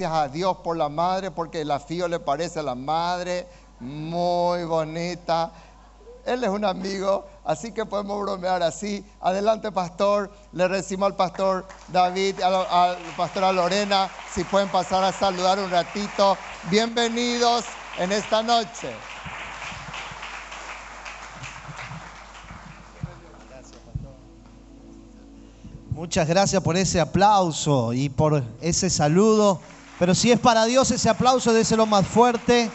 gracias a Dios por la madre, porque la Fío le parece a la madre muy bonita. Él es un amigo, así que podemos bromear así. Adelante, pastor. Le recimo al pastor David, al, al pastor Lorena, si pueden pasar a saludar un ratito. Bienvenidos en esta noche. Muchas gracias por ese aplauso y por ese saludo. Pero si es para Dios ese aplauso, déselo más fuerte.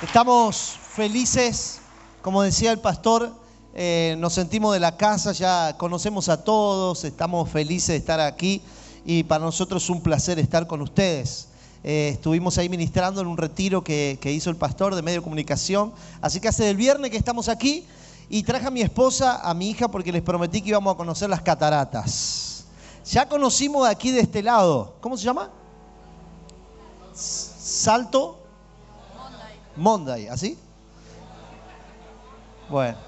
Estamos felices, como decía el pastor, eh, nos sentimos de la casa, ya conocemos a todos, estamos felices de estar aquí y para nosotros es un placer estar con ustedes. Eh, estuvimos ahí ministrando en un retiro que, hizo el pastor de medio comunicación, así que hace el viernes que estamos aquí y traje a mi esposa, a mi hija, porque les prometí que íbamos a conocer las cataratas. Ya conocimos aquí de este lado. ¿Cómo se llama? Salto. Monday, ¿así? Bueno,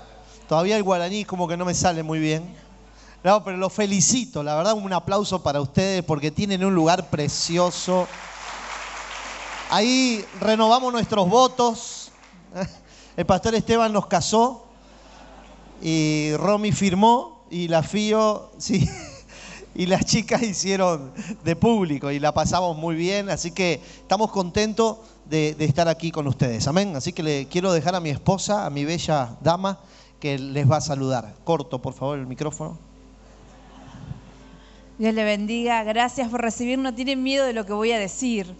todavía el guaraní como que no me sale muy bien. No, pero lo felicito, la verdad un aplauso para ustedes porque tienen un lugar precioso. Ahí renovamos nuestros votos. El pastor Esteban nos casó y Romy firmó y la FIO, sí, y las chicas hicieron de público y la pasamos muy bien, así que estamos contentos de, estar aquí con ustedes, amén. Así que le quiero dejar a mi esposa, a mi bella dama, que les va a saludar. Corto, por favor, el micrófono. Dios le bendiga, gracias por recibirnos. Tienen miedo de lo que voy a decir,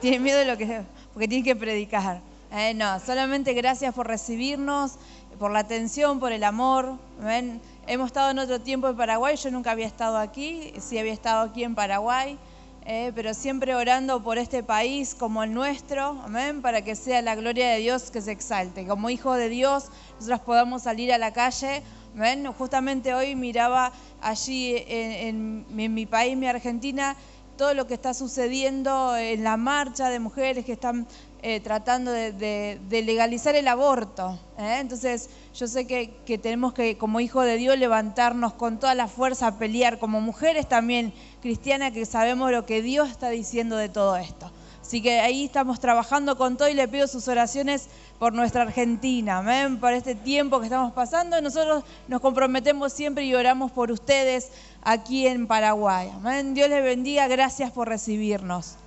tienen miedo de lo que, porque tienen que predicar. Eh, no, solamente gracias por recibirnos por la atención, por el amor. ¿ven? Hemos estado en otro tiempo en Paraguay, yo nunca había estado aquí, sí había estado aquí en Paraguay, eh, pero siempre orando por este país como el nuestro, ¿ven? para que sea la gloria de Dios que se exalte. Como hijo de Dios, nosotros podamos salir a la calle. ¿ven? Justamente hoy miraba allí en, en, en mi país, mi Argentina, todo lo que está sucediendo en la marcha de mujeres que están eh, tratando de, legalizar el aborto. ¿eh? Entonces yo sé que, tenemos que, como hijo de Dios, levantarnos con toda la fuerza a pelear, como mujeres también cristianas, que sabemos lo que Dios está diciendo de todo esto. Así que ahí estamos trabajando con todo y le pido sus oraciones por nuestra Argentina, ¿ven? por este tiempo que estamos pasando. Nosotros nos comprometemos siempre y oramos por ustedes aquí en Paraguay. ¿ven? Dios les bendiga, gracias por recibirnos.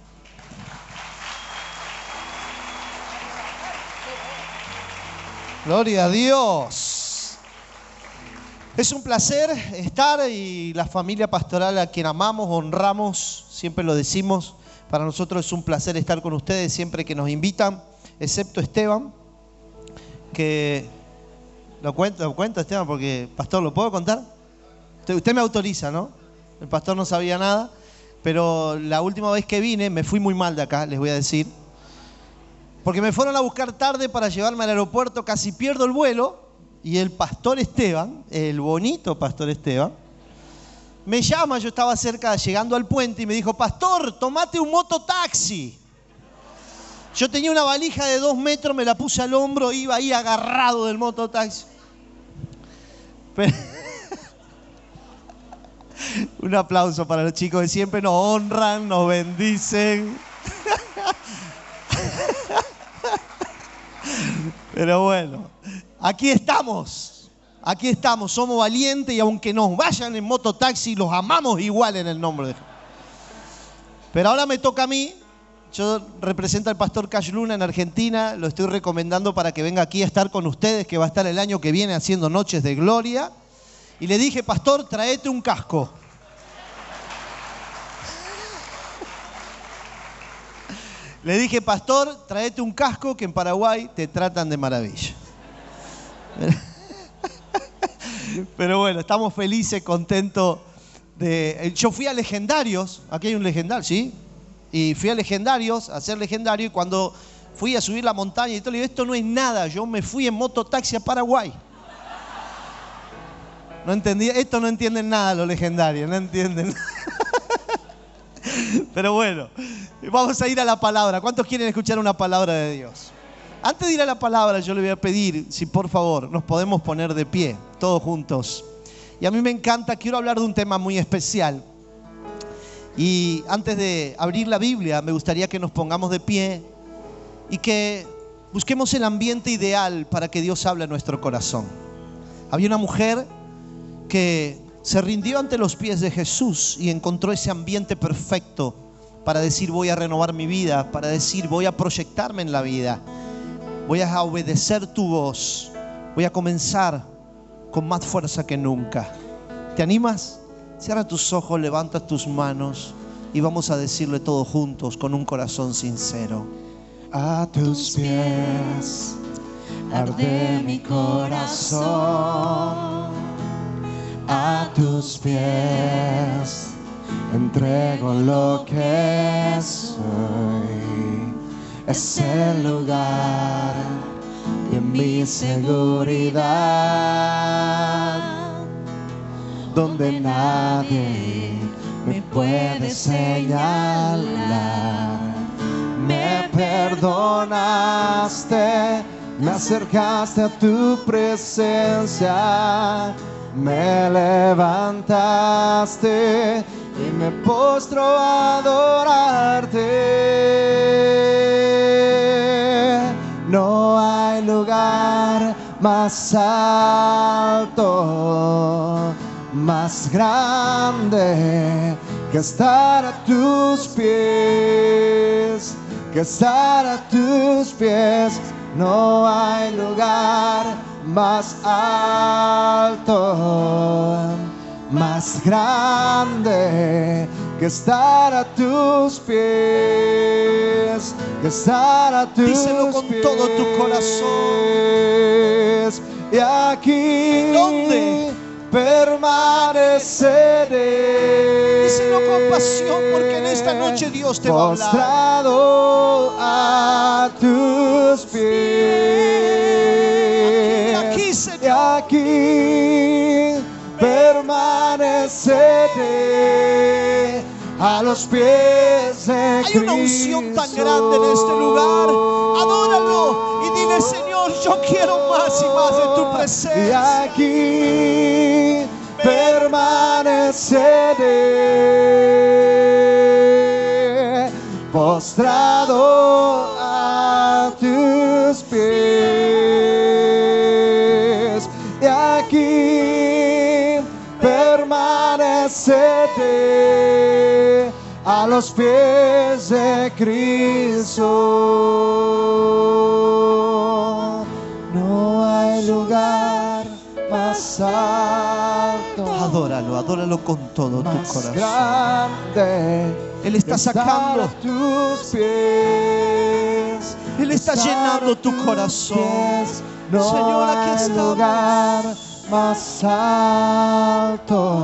Gloria a Dios. Es un placer estar y la familia pastoral a quien amamos, honramos, siempre lo decimos. Para nosotros es un placer estar con ustedes siempre que nos invitan, excepto Esteban, que lo cuento, lo cuento Esteban, porque pastor, ¿lo puedo contar? Usted, me autoriza, ¿no? El pastor no sabía nada, pero la última vez que vine me fui muy mal de acá, les voy a decir porque me fueron a buscar tarde para llevarme al aeropuerto, casi pierdo el vuelo, y el pastor Esteban, el bonito pastor Esteban, me llama, yo estaba cerca, llegando al puente, y me dijo, pastor, tomate un mototaxi. Yo tenía una valija de dos metros, me la puse al hombro, iba ahí agarrado del mototaxi. Pero... un aplauso para los chicos que siempre nos honran, nos bendicen. Pero bueno, aquí estamos. Aquí estamos, somos valientes y aunque nos vayan en mototaxi, los amamos igual en el nombre de Jesús. Pero ahora me toca a mí. Yo represento al pastor Cash Luna en Argentina. Lo estoy recomendando para que venga aquí a estar con ustedes, que va a estar el año que viene haciendo Noches de Gloria. Y le dije, pastor, traete un casco. Le dije, pastor, traete un casco que en Paraguay te tratan de maravilla. Pero bueno, estamos felices, contentos. De... Yo fui a Legendarios, aquí hay un legendario, ¿sí? Y fui a Legendarios, a ser legendario, y cuando fui a subir la montaña y todo, le digo, esto no es nada, yo me fui en mototaxi a Paraguay. No entendía, esto no entienden nada los legendarios, no entienden nada. Pero bueno, vamos a ir a la palabra. ¿Cuántos quieren escuchar una palabra de Dios? Antes de ir a la palabra, yo le voy a pedir, si por favor nos podemos poner de pie, todos juntos. Y a mí me encanta, quiero hablar de un tema muy especial. Y antes de abrir la Biblia, me gustaría que nos pongamos de pie y que busquemos el ambiente ideal para que Dios hable a nuestro corazón. Había una mujer que se rindió ante los pies de Jesús y encontró ese ambiente perfecto para decir voy a renovar mi vida, para decir voy a proyectarme en la vida, voy a obedecer tu voz, voy a comenzar con más fuerza que nunca. ¿Te animas? Cierra tus ojos, levanta tus manos y vamos a decirle todos juntos con un corazón sincero. A tus pies arde mi corazón. Tus pies entrego lo que soy. Es el lugar de mi seguridad, donde nadie me puede señalar. Me perdonaste, me acercaste a tu presencia, me levantaste y me postro a adorarte. No hay lugar más alto, más grande que estar a tus pies, que estar a tus pies. No hay lugar más alto, más grande que estar a tus pies, que estar a tus Díselo con pies. todo tu Y aquí ¿Dónde? permaneceré. Díselo con pasión porque en esta noche Dios te va a hablar. Postrado a tus pies. Aquí, aquí, Y permaneceré a los pies de Hay una unción tan grande en este lugar. Adóralo y dile, Señor, yo quiero más y más de tu Y presencia. aquí permaneceré postrado los pies de Cristo. No hay lugar más alto, Adóralo, adóralo con todo tu corazón. grande. Él está sacando. a tus pies. Él está llenando tu corazón. pies. No Señor, aquí hay estamos. lugar más alto,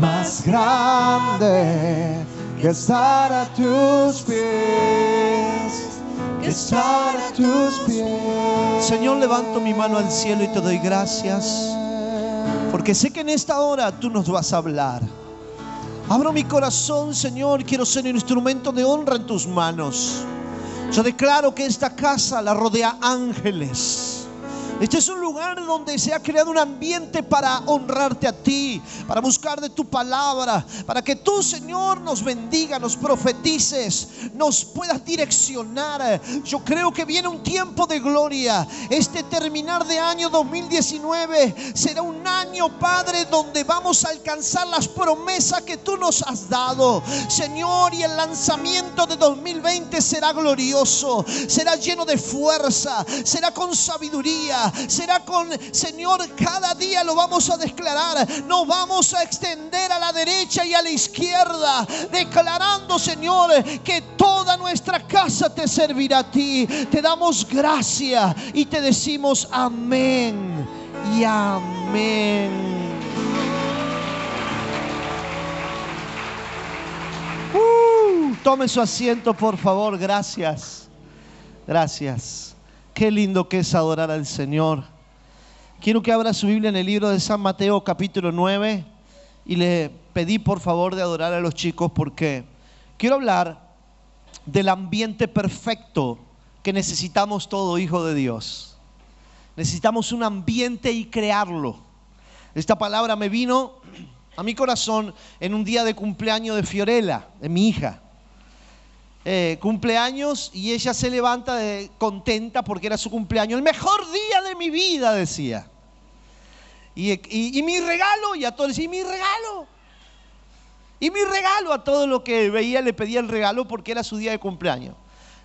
más grande que estar a tus pies, que estar a tus pies. Señor, levanto mi mano al cielo y te doy gracias. Porque sé que en esta hora tú nos vas a hablar. Abro mi corazón, Señor, quiero ser un instrumento de honra en tus manos. Yo declaro que esta casa la rodea ángeles. Este es un lugar donde se ha creado un ambiente para honrarte a ti, para buscar de tu palabra, para que tú, Señor, nos bendiga, nos profetices, nos puedas direccionar. Yo creo que viene un tiempo de gloria. Este terminar de año 2019 será un año, Padre, donde vamos a alcanzar las promesas que tú nos has dado. Señor, y el lanzamiento de 2020 será glorioso, será lleno de fuerza, será con sabiduría, será con, Señor, cada día lo vamos a declarar. No vamos a extender a la derecha y a la izquierda, declarando, Señor, que toda nuestra casa te servirá a ti. Te damos gracia y te decimos amén y amén. Uh, tome su asiento, por favor. Gracias. Gracias. Qué lindo que es adorar al Señor. Quiero que abra su Biblia en el libro de San Mateo capítulo 9 y le pedí por favor de adorar a los chicos porque quiero hablar del ambiente perfecto que necesitamos todo hijo de Dios. Necesitamos un ambiente y crearlo. Esta palabra me vino a mi corazón en un día de cumpleaños de Fiorella, de mi hija. Eh, cumpleaños y ella se levanta contenta porque era su cumpleaños. El mejor día de mi vida, decía. Y, mi regalo, y a todos decía, ¿y mi regalo? Y mi regalo a todo lo que veía le pedía el regalo porque era su día de cumpleaños.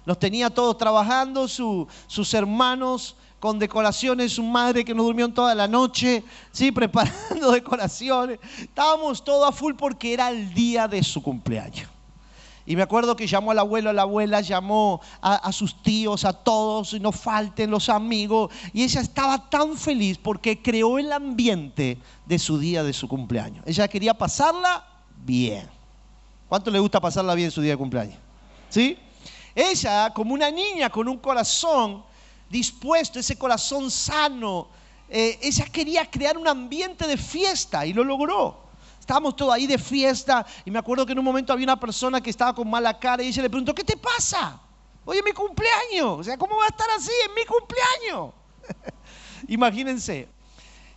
Los tenía todos trabajando, su- sus hermanos con decoraciones, su madre que no durmió toda la noche, sí, preparando decoraciones. Estábamos todos a full porque era el día de su cumpleaños. Y me acuerdo que llamó al abuelo, a la abuela, llamó a, sus tíos, a todos, y no falten los amigos. Y ella estaba tan feliz porque creó el ambiente de su día de su cumpleaños. Ella quería pasarla bien. ¿Cuánto le gusta pasarla bien su día de cumpleaños? ¿Sí? Ella, como una niña con un corazón dispuesto, ese corazón sano, eh, ella quería crear un ambiente de fiesta y lo logró. Estábamos todos ahí de fiesta y me acuerdo que en un momento había una persona que estaba con mala cara y ella le preguntó, ¿qué te pasa? Oye, mi cumpleaños. O sea, ¿cómo va a estar así? Es mi cumpleaños. Imagínense.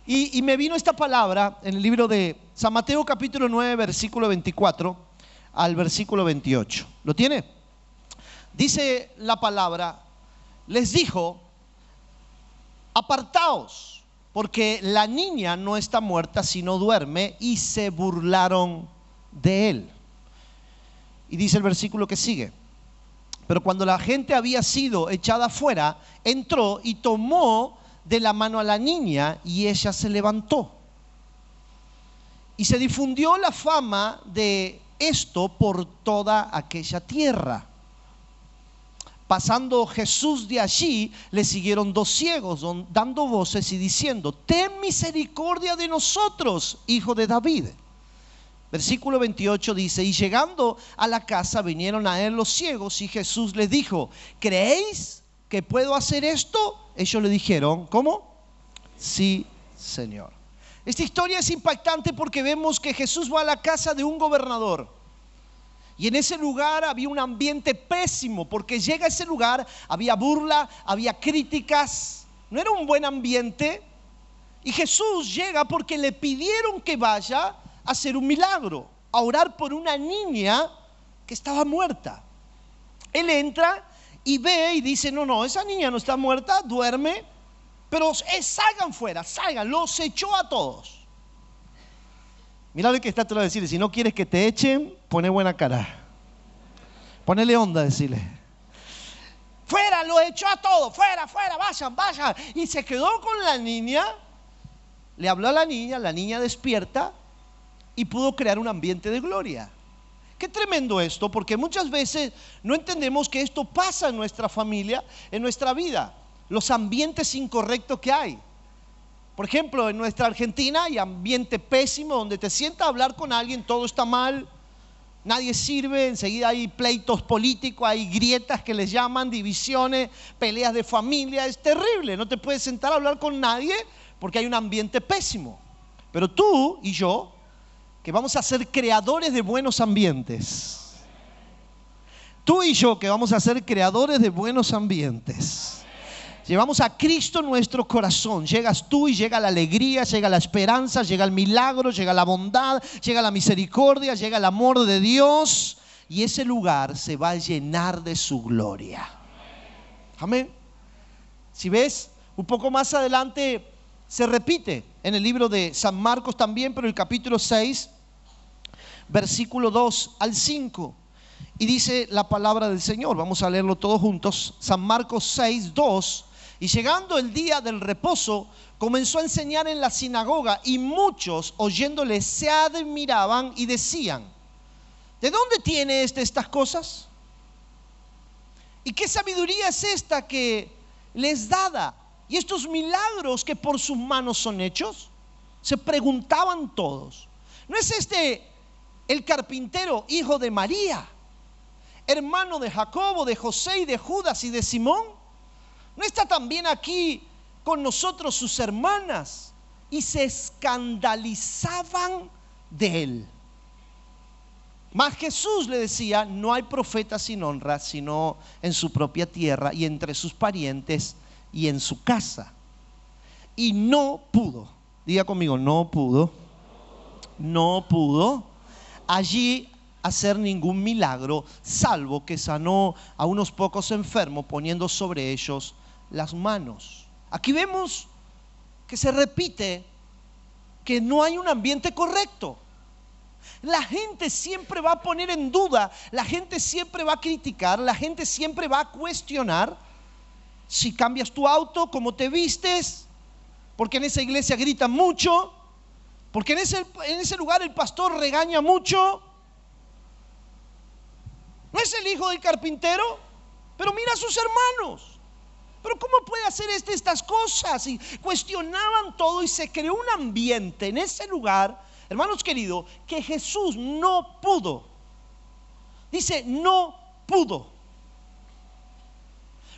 Y, y me vino esta palabra en el libro de San Mateo capítulo 9, versículo 24 al versículo 28. ¿Lo tiene? Dice la palabra, les dijo, apartaos, porque la niña no está muerta, sino duerme, y se burlaron de él. Y dice el versículo que sigue. Pero cuando la gente había sido echada afuera, entró y tomó de la mano a la niña y ella se levantó. Y se difundió la fama de esto por toda aquella tierra. Pasando Jesús de allí, le siguieron dos ciegos, dando voces y diciendo, ten misericordia de nosotros, hijo de David. Versículo 28 dice, y llegando a la casa vinieron a él los ciegos y Jesús les dijo, ¿creéis que puedo hacer esto? Ellos le dijeron, ¿cómo? Sí, Señor. Esta historia es impactante porque vemos que Jesús va a la casa de un gobernador. Y en ese lugar había un ambiente pésimo, porque llega a ese lugar, había burla, había críticas, no era un buen ambiente. Y Jesús llega porque le pidieron que vaya a hacer un milagro, a orar por una niña que estaba muerta. Él entra y ve y dice, no, no, esa niña no está muerta, duerme, pero salgan fuera, salgan, los echó a todos. Mira lo que está te lo decirle, si no quieres que te echen, pone buena cara. Ponele onda, decirle. Fuera, lo echó a todos, fuera, fuera, vayan, vayan. Y se quedó con la niña, le habló a la niña, la niña despierta y pudo crear un ambiente de gloria. Qué tremendo esto, porque muchas veces no entendemos que esto pasa en nuestra familia, en nuestra vida, los ambientes incorrectos que hay. Por ejemplo, en nuestra Argentina hay ambiente pésimo donde te sientas a hablar con alguien, todo está mal, nadie sirve, enseguida hay pleitos políticos, hay grietas que les llaman, divisiones, peleas de familia, es terrible, no te puedes sentar a hablar con nadie porque hay un ambiente pésimo. Pero tú y yo, que vamos a ser creadores de buenos ambientes, tú y yo que vamos a ser creadores de buenos ambientes. Llevamos a Cristo nuestro corazón. Llegas tú y llega la alegría, llega la esperanza, llega el milagro, llega la bondad, llega la misericordia, llega el amor de Dios. Y ese lugar se va a llenar de su gloria. Amén. Si ves, un poco más adelante se repite en el libro de San Marcos también, pero el capítulo 6, versículo 2 al 5. Y dice la palabra del Señor, vamos a leerlo todos juntos, San Marcos 6, 2. Y llegando el día del reposo, comenzó a enseñar en la sinagoga y muchos oyéndole se admiraban y decían, ¿de dónde tiene este estas cosas? ¿Y qué sabiduría es esta que les dada? ¿Y estos milagros que por sus manos son hechos? Se preguntaban todos. ¿No es este el carpintero, hijo de María, hermano de Jacobo, de José y de Judas y de Simón? ¿No está también aquí con nosotros sus hermanas? Y se escandalizaban de él. Mas Jesús le decía, no hay profeta sin honra, sino en su propia tierra y entre sus parientes y en su casa. Y no pudo, diga conmigo, no pudo no pudo allí hacer ningún milagro, salvo que sanó a unos pocos enfermos poniendo sobre ellos las manos. Aquí vemos que se repite que no hay un ambiente correcto. La gente siempre va a poner en duda, la gente siempre va a criticar, la gente siempre va a cuestionar si cambias tu auto, cómo te vistes, porque en esa iglesia gritan mucho, porque en ese, en ese lugar el pastor regaña mucho. ¿No es el hijo del carpintero? Pero mira a sus hermanos. Pero ¿cómo puede hacer este, estas cosas? Y cuestionaban todo y se creó un ambiente en ese lugar, hermanos queridos, que Jesús no pudo. Dice, no pudo.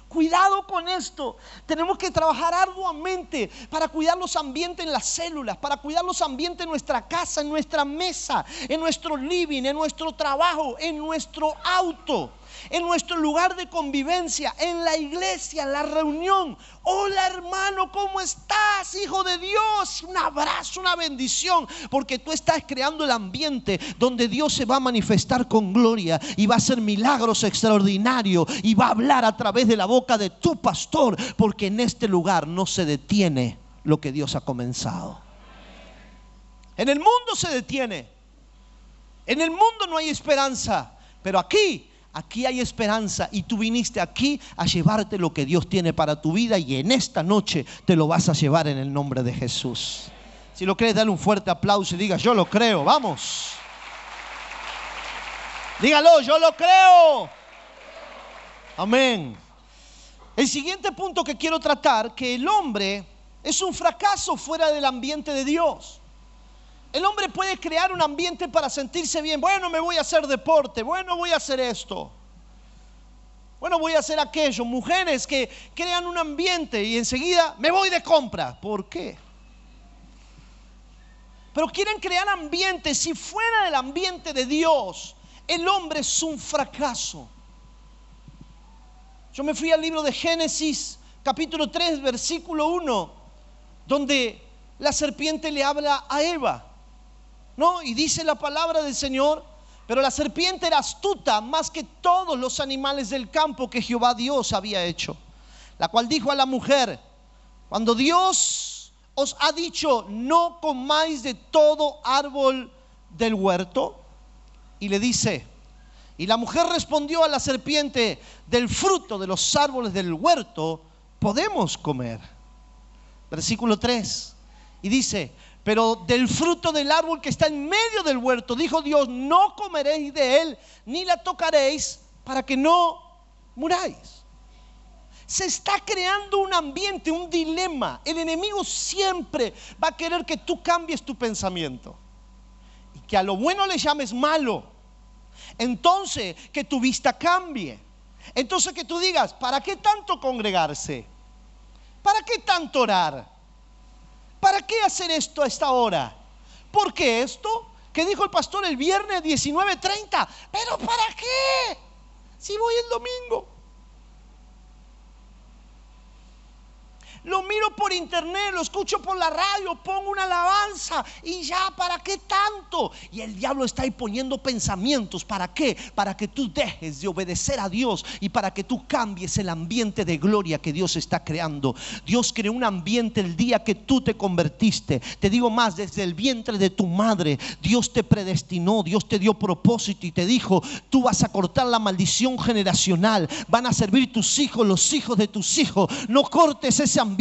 Cuidado con esto. Tenemos que trabajar arduamente para cuidar los ambientes en las células, para cuidar los ambientes en nuestra casa, en nuestra mesa, en nuestro living, en nuestro trabajo, en nuestro auto en nuestro lugar de convivencia, en la iglesia, en la reunión. Hola hermano, ¿cómo estás, hijo de Dios? Un abrazo, una bendición, porque tú estás creando el ambiente donde Dios se va a manifestar con gloria y va a hacer milagros extraordinarios y va a hablar a través de la boca de tu pastor, porque en este lugar no se detiene lo que Dios ha comenzado. En el mundo se detiene. En el mundo no hay esperanza. Pero aquí Aquí hay esperanza y tú viniste aquí a llevarte lo que Dios tiene para tu vida y en esta noche te lo vas a llevar en el nombre de Jesús. Si lo crees, dale un fuerte aplauso y diga, yo lo creo, vamos. Dígalo, yo lo creo. Amén. El siguiente punto que quiero tratar, que el hombre es un fracaso fuera del ambiente de Dios. El hombre puede crear un ambiente para sentirse bien. Bueno, me voy a hacer deporte. Bueno, voy a hacer esto. Bueno, voy a hacer aquello. Mujeres que crean un ambiente y enseguida me voy de compra. ¿Por qué? Pero quieren crear ambiente. Si fuera del ambiente de Dios, el hombre es un fracaso. Yo me fui al libro de Génesis, capítulo 3, versículo 1, donde la serpiente le habla a Eva. ¿No? Y dice la palabra del Señor, pero la serpiente era astuta más que todos los animales del campo que Jehová Dios había hecho, la cual dijo a la mujer, cuando Dios os ha dicho, no comáis de todo árbol del huerto, y le dice, y la mujer respondió a la serpiente, del fruto de los árboles del huerto podemos comer. Versículo 3. Y dice, pero del fruto del árbol que está en medio del huerto, dijo Dios, no comeréis de él, ni la tocaréis, para que no muráis. Se está creando un ambiente, un dilema. El enemigo siempre va a querer que tú cambies tu pensamiento. Y que a lo bueno le llames malo. Entonces, que tu vista cambie. Entonces, que tú digas, ¿para qué tanto congregarse? ¿Para qué tanto orar? ¿Para qué hacer esto a esta hora? ¿Por qué esto? ¿Qué dijo el pastor el viernes 19:30? ¿Pero para qué? Si voy el domingo. Lo miro por internet, lo escucho por la radio, pongo una alabanza y ya, ¿para qué tanto? Y el diablo está ahí poniendo pensamientos, ¿para qué? Para que tú dejes de obedecer a Dios y para que tú cambies el ambiente de gloria que Dios está creando. Dios creó un ambiente el día que tú te convertiste. Te digo más, desde el vientre de tu madre, Dios te predestinó, Dios te dio propósito y te dijo, tú vas a cortar la maldición generacional, van a servir tus hijos, los hijos de tus hijos. No cortes ese ambiente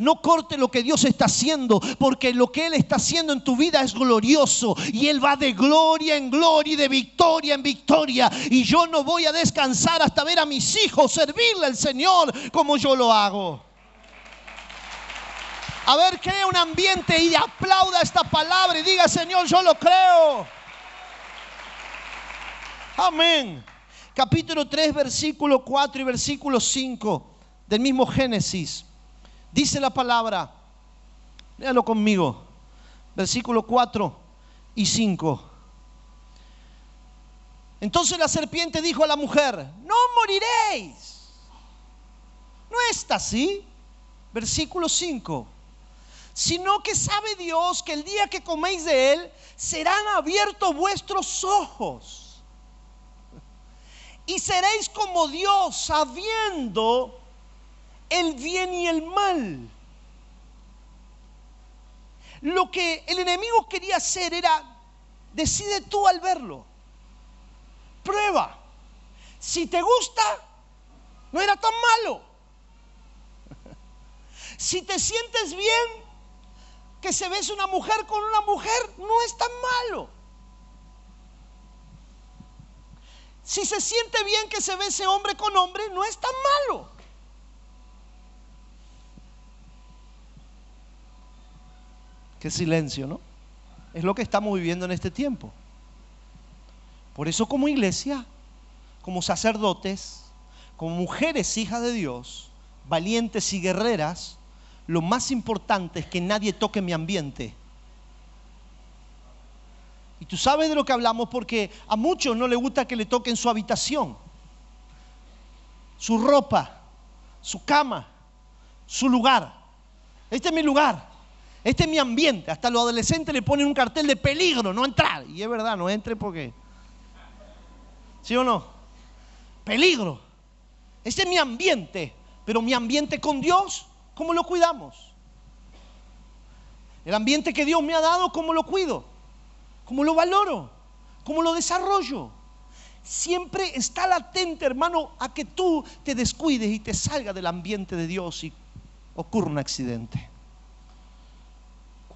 no corte lo que Dios está haciendo, porque lo que Él está haciendo en tu vida es glorioso. Y Él va de gloria en gloria y de victoria en victoria. Y yo no voy a descansar hasta ver a mis hijos servirle al Señor como yo lo hago. A ver, crea un ambiente y aplauda esta palabra y diga, Señor, yo lo creo. Amén. Capítulo 3, versículo 4 y versículo 5 del mismo Génesis. Dice la palabra, léalo conmigo, versículo 4 y 5. Entonces la serpiente dijo a la mujer, no moriréis. No está así. Versículo 5. sino que sabe Dios que el día que coméis de él serán abiertos vuestros ojos y seréis como Dios sabiendo el bien y el mal. Lo que el enemigo quería hacer era, decide tú al verlo, prueba, si te gusta, no era tan malo. Si te sientes bien, que se ves una mujer con una mujer, no es tan malo. Si se siente bien que se ve ese hombre con hombre, no es tan malo. Qué silencio, ¿no? Es lo que estamos viviendo en este tiempo. Por eso como iglesia, como sacerdotes, como mujeres hijas de Dios, valientes y guerreras, lo más importante es que nadie toque mi ambiente. Y tú sabes de lo que hablamos porque a muchos no les gusta que le toquen su habitación, su ropa, su cama, su lugar. Este es mi lugar, este es mi ambiente. Hasta los adolescentes le ponen un cartel de peligro, no entrar. Y es verdad, no entre porque... ¿Sí o no? Peligro. Este es mi ambiente, pero mi ambiente con Dios, ¿cómo lo cuidamos? El ambiente que Dios me ha dado, ¿cómo lo cuido? ¿Cómo lo valoro? ¿Cómo lo desarrollo? Siempre está latente, hermano, a que tú te descuides y te salgas del ambiente de Dios y ocurra un accidente.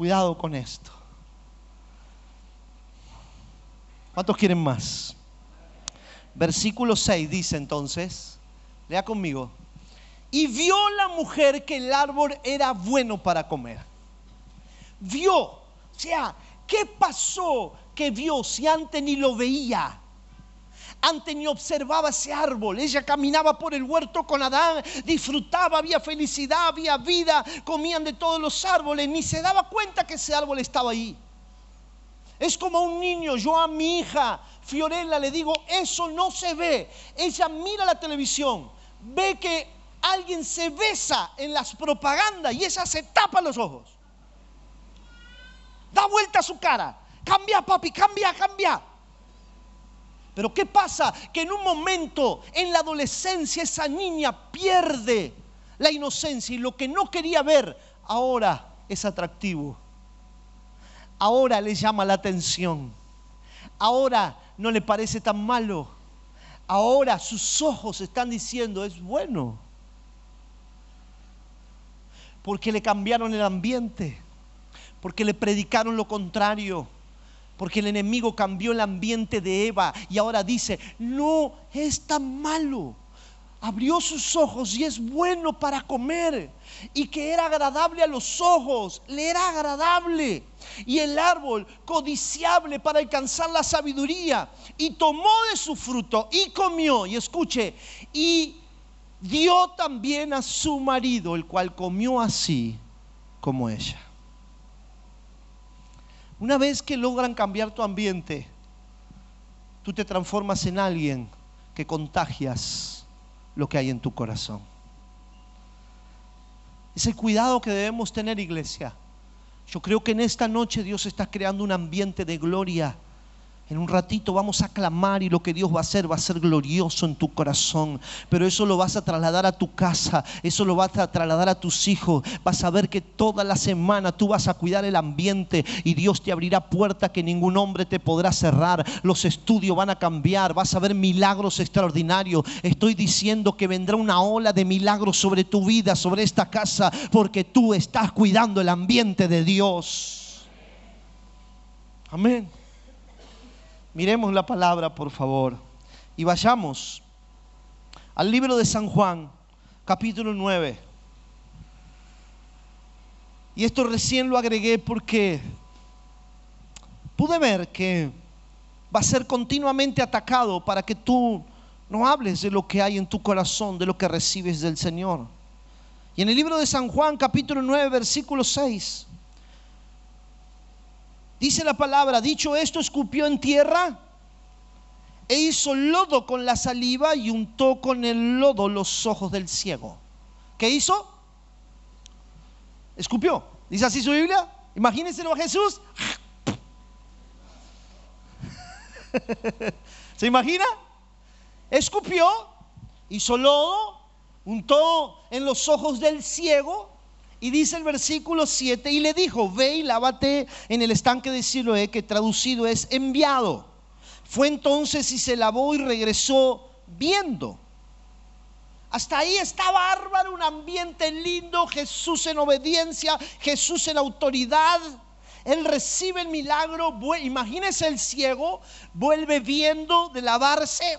Cuidado con esto. ¿Cuántos quieren más? Versículo 6 dice entonces, lea conmigo, y vio la mujer que el árbol era bueno para comer. Vio, o sea, ¿qué pasó que vio si antes ni lo veía? Antes ni observaba ese árbol. Ella caminaba por el huerto con Adán, disfrutaba, había felicidad, había vida, comían de todos los árboles, ni se daba cuenta que ese árbol estaba ahí. Es como un niño, yo a mi hija Fiorella le digo, eso no se ve. Ella mira la televisión, ve que alguien se besa en las propagandas y ella se tapa los ojos. Da vuelta a su cara. Cambia, papi, cambia, cambia. Pero ¿qué pasa? Que en un momento, en la adolescencia, esa niña pierde la inocencia y lo que no quería ver ahora es atractivo. Ahora le llama la atención. Ahora no le parece tan malo. Ahora sus ojos están diciendo, es bueno. Porque le cambiaron el ambiente. Porque le predicaron lo contrario porque el enemigo cambió el ambiente de Eva y ahora dice, no es tan malo. Abrió sus ojos y es bueno para comer. Y que era agradable a los ojos, le era agradable. Y el árbol codiciable para alcanzar la sabiduría. Y tomó de su fruto y comió. Y escuche, y dio también a su marido, el cual comió así como ella. Una vez que logran cambiar tu ambiente, tú te transformas en alguien que contagias lo que hay en tu corazón. Es el cuidado que debemos tener, iglesia. Yo creo que en esta noche Dios está creando un ambiente de gloria en un ratito vamos a clamar y lo que Dios va a hacer va a ser glorioso en tu corazón. Pero eso lo vas a trasladar a tu casa, eso lo vas a trasladar a tus hijos. Vas a ver que toda la semana tú vas a cuidar el ambiente y Dios te abrirá puertas que ningún hombre te podrá cerrar. Los estudios van a cambiar, vas a ver milagros extraordinarios. Estoy diciendo que vendrá una ola de milagros sobre tu vida, sobre esta casa, porque tú estás cuidando el ambiente de Dios. Amén. Miremos la palabra, por favor, y vayamos al libro de San Juan, capítulo 9. Y esto recién lo agregué porque pude ver que va a ser continuamente atacado para que tú no hables de lo que hay en tu corazón, de lo que recibes del Señor. Y en el libro de San Juan, capítulo 9, versículo 6, Dice la palabra, dicho esto, escupió en tierra e hizo lodo con la saliva y untó con el lodo los ojos del ciego. ¿Qué hizo? Escupió. ¿Dice así su Biblia? Imagínenselo a Jesús. ¿Se imagina? Escupió, hizo lodo, untó en los ojos del ciego y dice el versículo 7 y le dijo, ve y lávate en el estanque de Siloé, que traducido es enviado. Fue entonces y se lavó y regresó viendo. Hasta ahí está bárbaro, un ambiente lindo, Jesús en obediencia, Jesús en autoridad. Él recibe el milagro, imagínese el ciego, vuelve viendo de lavarse.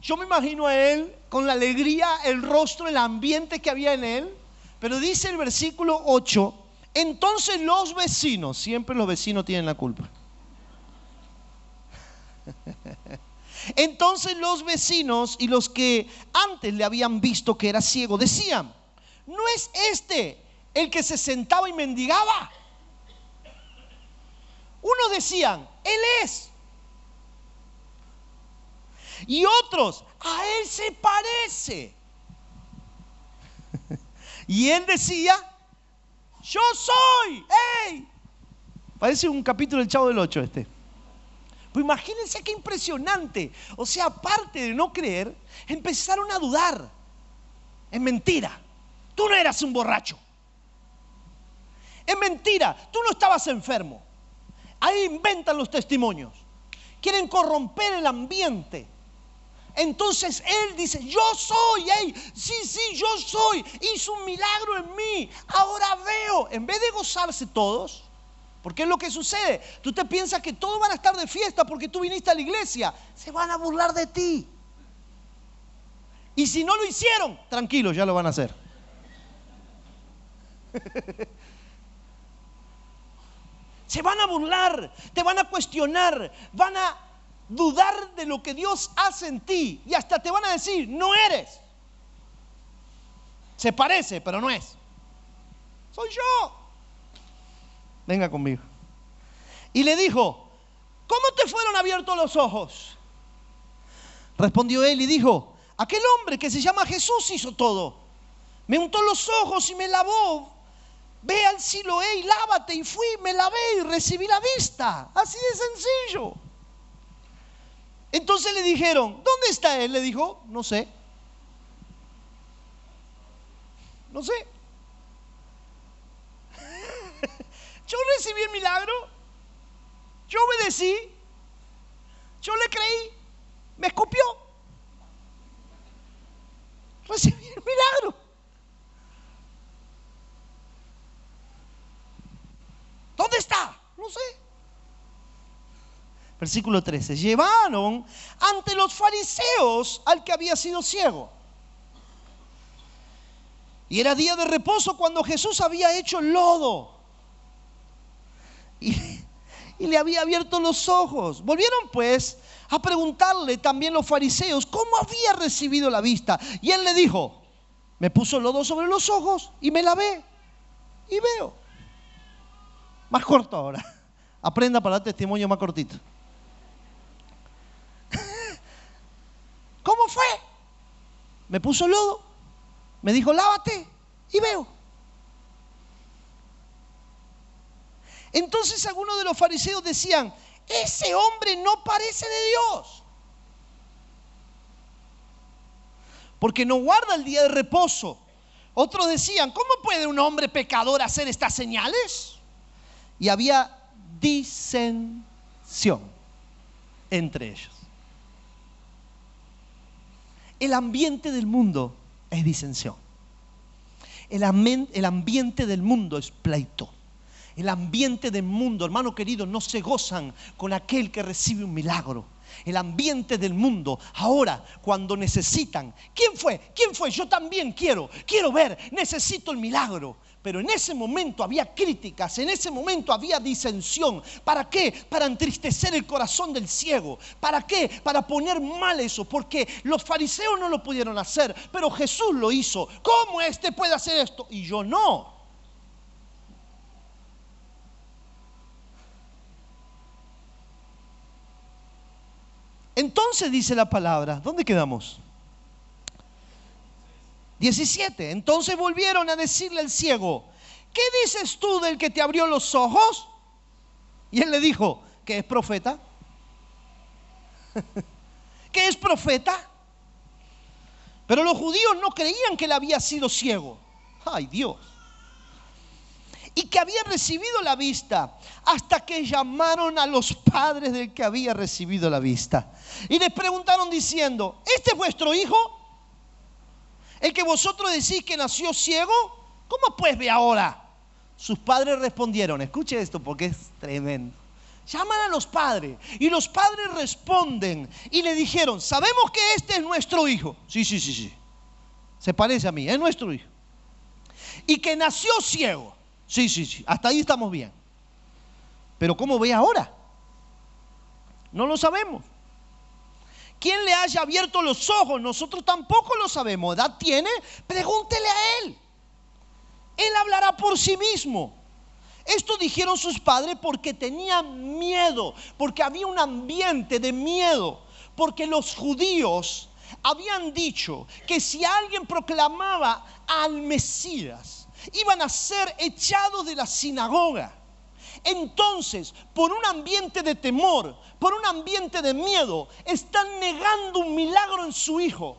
Yo me imagino a él con la alegría, el rostro, el ambiente que había en él. Pero dice el versículo 8, entonces los vecinos, siempre los vecinos tienen la culpa. Entonces los vecinos y los que antes le habían visto que era ciego decían, ¿no es este el que se sentaba y mendigaba? Unos decían, Él es. Y otros, a Él se parece. y Él decía, yo soy. ¡Ey! Parece un capítulo del Chavo del Ocho este. Pues imagínense qué impresionante. O sea, aparte de no creer, empezaron a dudar. Es mentira. Tú no eras un borracho. Es mentira. Tú no estabas enfermo. Ahí inventan los testimonios. Quieren corromper el ambiente. Entonces él dice, yo soy, hey, sí, sí, yo soy, hizo un milagro en mí, ahora veo, en vez de gozarse todos, porque es lo que sucede, tú te piensas que todos van a estar de fiesta porque tú viniste a la iglesia, se van a burlar de ti. Y si no lo hicieron, tranquilos, ya lo van a hacer. Se van a burlar, te van a cuestionar, van a dudar de lo que Dios hace en ti y hasta te van a decir, no eres. Se parece, pero no es. Soy yo. Venga conmigo. Y le dijo, ¿cómo te fueron abiertos los ojos? Respondió él y dijo, aquel hombre que se llama Jesús hizo todo. Me untó los ojos y me lavó ve al Siloé y lávate. Y fui, me lavé y recibí la vista. Así de sencillo. Entonces le dijeron, ¿dónde está él? Le dijo, no sé. No sé. Yo recibí el milagro. Yo obedecí. Yo le creí. Me escupió. Recibí el milagro. ¿Dónde está? No sé. Versículo 13. Llevaron ante los fariseos al que había sido ciego. Y era día de reposo cuando Jesús había hecho lodo. Y, le había abierto los ojos. Volvieron pues a preguntarle también los fariseos cómo había recibido la vista. Y él le dijo, me puso lodo sobre los ojos y me lavé y veo. Más corto ahora. Aprenda para dar testimonio más cortito. ¿Cómo fue? Me puso lodo, me dijo, lávate y veo. Entonces algunos de los fariseos decían, ese hombre no parece de Dios. Porque no guarda el día de reposo. Otros decían, ¿cómo puede un hombre pecador hacer estas señales? y había disensión entre ellos. El ambiente del mundo es disensión. El, el, ambiente del mundo es pleito. El ambiente del mundo, hermano querido, no se gozan con aquel que recibe un milagro. El ambiente del mundo, ahora cuando necesitan, ¿quién fue? ¿Quién fue? Yo también quiero, quiero ver, necesito el milagro. Pero en ese momento había críticas, en ese momento había disensión. ¿Para qué? Para entristecer el corazón del ciego. ¿Para qué? Para poner mal eso. Porque los fariseos no lo pudieron hacer, pero Jesús lo hizo. ¿Cómo este puede hacer esto? Y yo no. Entonces dice la palabra, ¿dónde quedamos? 17. Entonces volvieron a decirle al ciego, ¿qué dices tú del que te abrió los ojos? Y él le dijo, que es profeta. que es profeta. Pero los judíos no creían que él había sido ciego. Ay Dios. Y que había recibido la vista hasta que llamaron a los padres del que había recibido la vista. Y les preguntaron diciendo, ¿este es vuestro hijo? El que vosotros decís que nació ciego, ¿cómo pues ve ahora? Sus padres respondieron, escuche esto porque es tremendo. Llaman a los padres y los padres responden y le dijeron, sabemos que este es nuestro hijo. Sí, sí, sí, sí. Se parece a mí, es nuestro hijo. Y que nació ciego. Sí, sí, sí. Hasta ahí estamos bien. Pero ¿cómo ve ahora? No lo sabemos. ¿Quién le haya abierto los ojos? Nosotros tampoco lo sabemos. ¿Edad tiene? Pregúntele a él. Él hablará por sí mismo. Esto dijeron sus padres porque tenían miedo, porque había un ambiente de miedo, porque los judíos habían dicho que si alguien proclamaba al Mesías, iban a ser echados de la sinagoga. Entonces, por un ambiente de temor, por un ambiente de miedo, están negando un milagro en su hijo.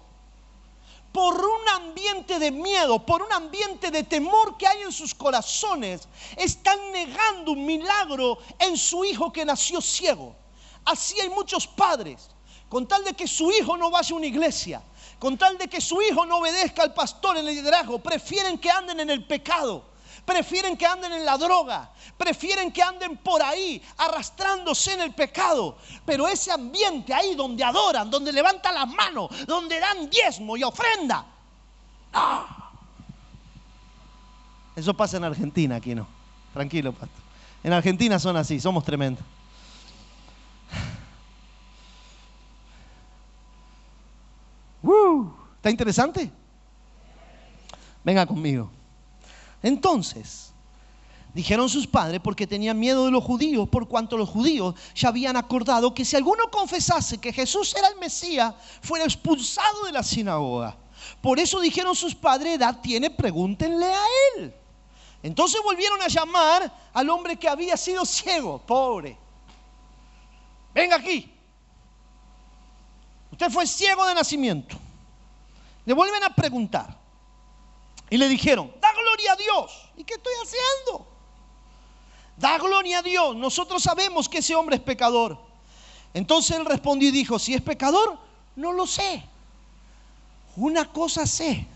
Por un ambiente de miedo, por un ambiente de temor que hay en sus corazones, están negando un milagro en su hijo que nació ciego. Así hay muchos padres, con tal de que su hijo no vaya a una iglesia, con tal de que su hijo no obedezca al pastor en el liderazgo, prefieren que anden en el pecado prefieren que anden en la droga, prefieren que anden por ahí arrastrándose en el pecado. Pero ese ambiente ahí donde adoran, donde levantan las manos, donde dan diezmo y ofrenda. ¡ah! Eso pasa en Argentina, aquí no. Tranquilo, pastor. En Argentina son así, somos tremendos. ¿Está interesante? Venga conmigo. Entonces, dijeron sus padres porque tenían miedo de los judíos, por cuanto los judíos ya habían acordado que si alguno confesase que Jesús era el Mesías, fuera expulsado de la sinagoga. Por eso dijeron sus padres, edad tiene, pregúntenle a él. Entonces volvieron a llamar al hombre que había sido ciego, pobre. Venga aquí. Usted fue ciego de nacimiento. Le vuelven a preguntar. Y le dijeron, da gloria a Dios. ¿Y qué estoy haciendo? Da gloria a Dios. Nosotros sabemos que ese hombre es pecador. Entonces él respondió y dijo, si es pecador, no lo sé. Una cosa sé,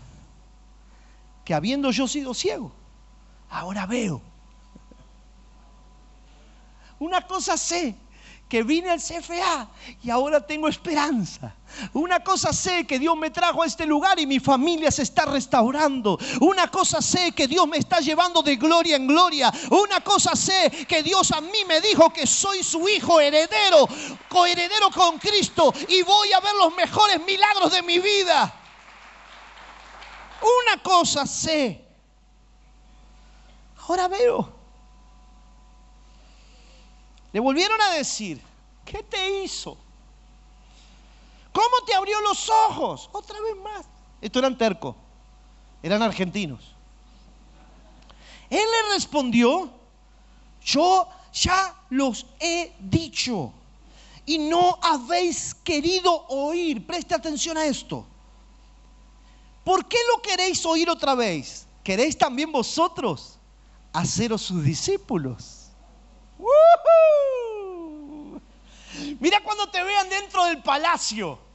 que habiendo yo sido ciego, ahora veo. Una cosa sé, que vine al CFA y ahora tengo esperanza. Una cosa sé que Dios me trajo a este lugar y mi familia se está restaurando. Una cosa sé que Dios me está llevando de gloria en gloria. Una cosa sé que Dios a mí me dijo que soy su hijo heredero, coheredero con Cristo y voy a ver los mejores milagros de mi vida. Una cosa sé. Ahora veo. Le volvieron a decir, ¿qué te hizo? ¿Cómo te abrió los ojos? Otra vez más. Esto eran tercos, eran argentinos. Él le respondió, yo ya los he dicho y no habéis querido oír. Preste atención a esto. ¿Por qué lo queréis oír otra vez? ¿Queréis también vosotros haceros sus discípulos? Mira cuando te vean dentro del palacio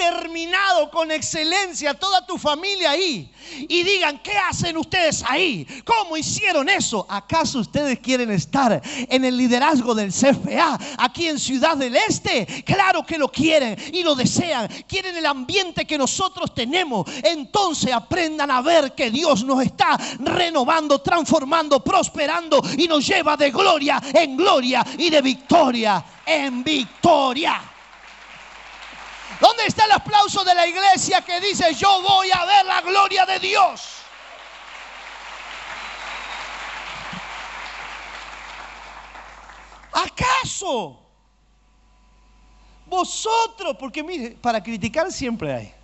terminado con excelencia toda tu familia ahí y digan, ¿qué hacen ustedes ahí? ¿Cómo hicieron eso? ¿Acaso ustedes quieren estar en el liderazgo del CFA aquí en Ciudad del Este? Claro que lo quieren y lo desean. Quieren el ambiente que nosotros tenemos. Entonces aprendan a ver que Dios nos está renovando, transformando, prosperando y nos lleva de gloria en gloria y de victoria en victoria. ¿Dónde está el aplauso de la iglesia que dice, yo voy a ver la gloria de Dios? ¿Acaso vosotros, porque mire, para criticar siempre hay,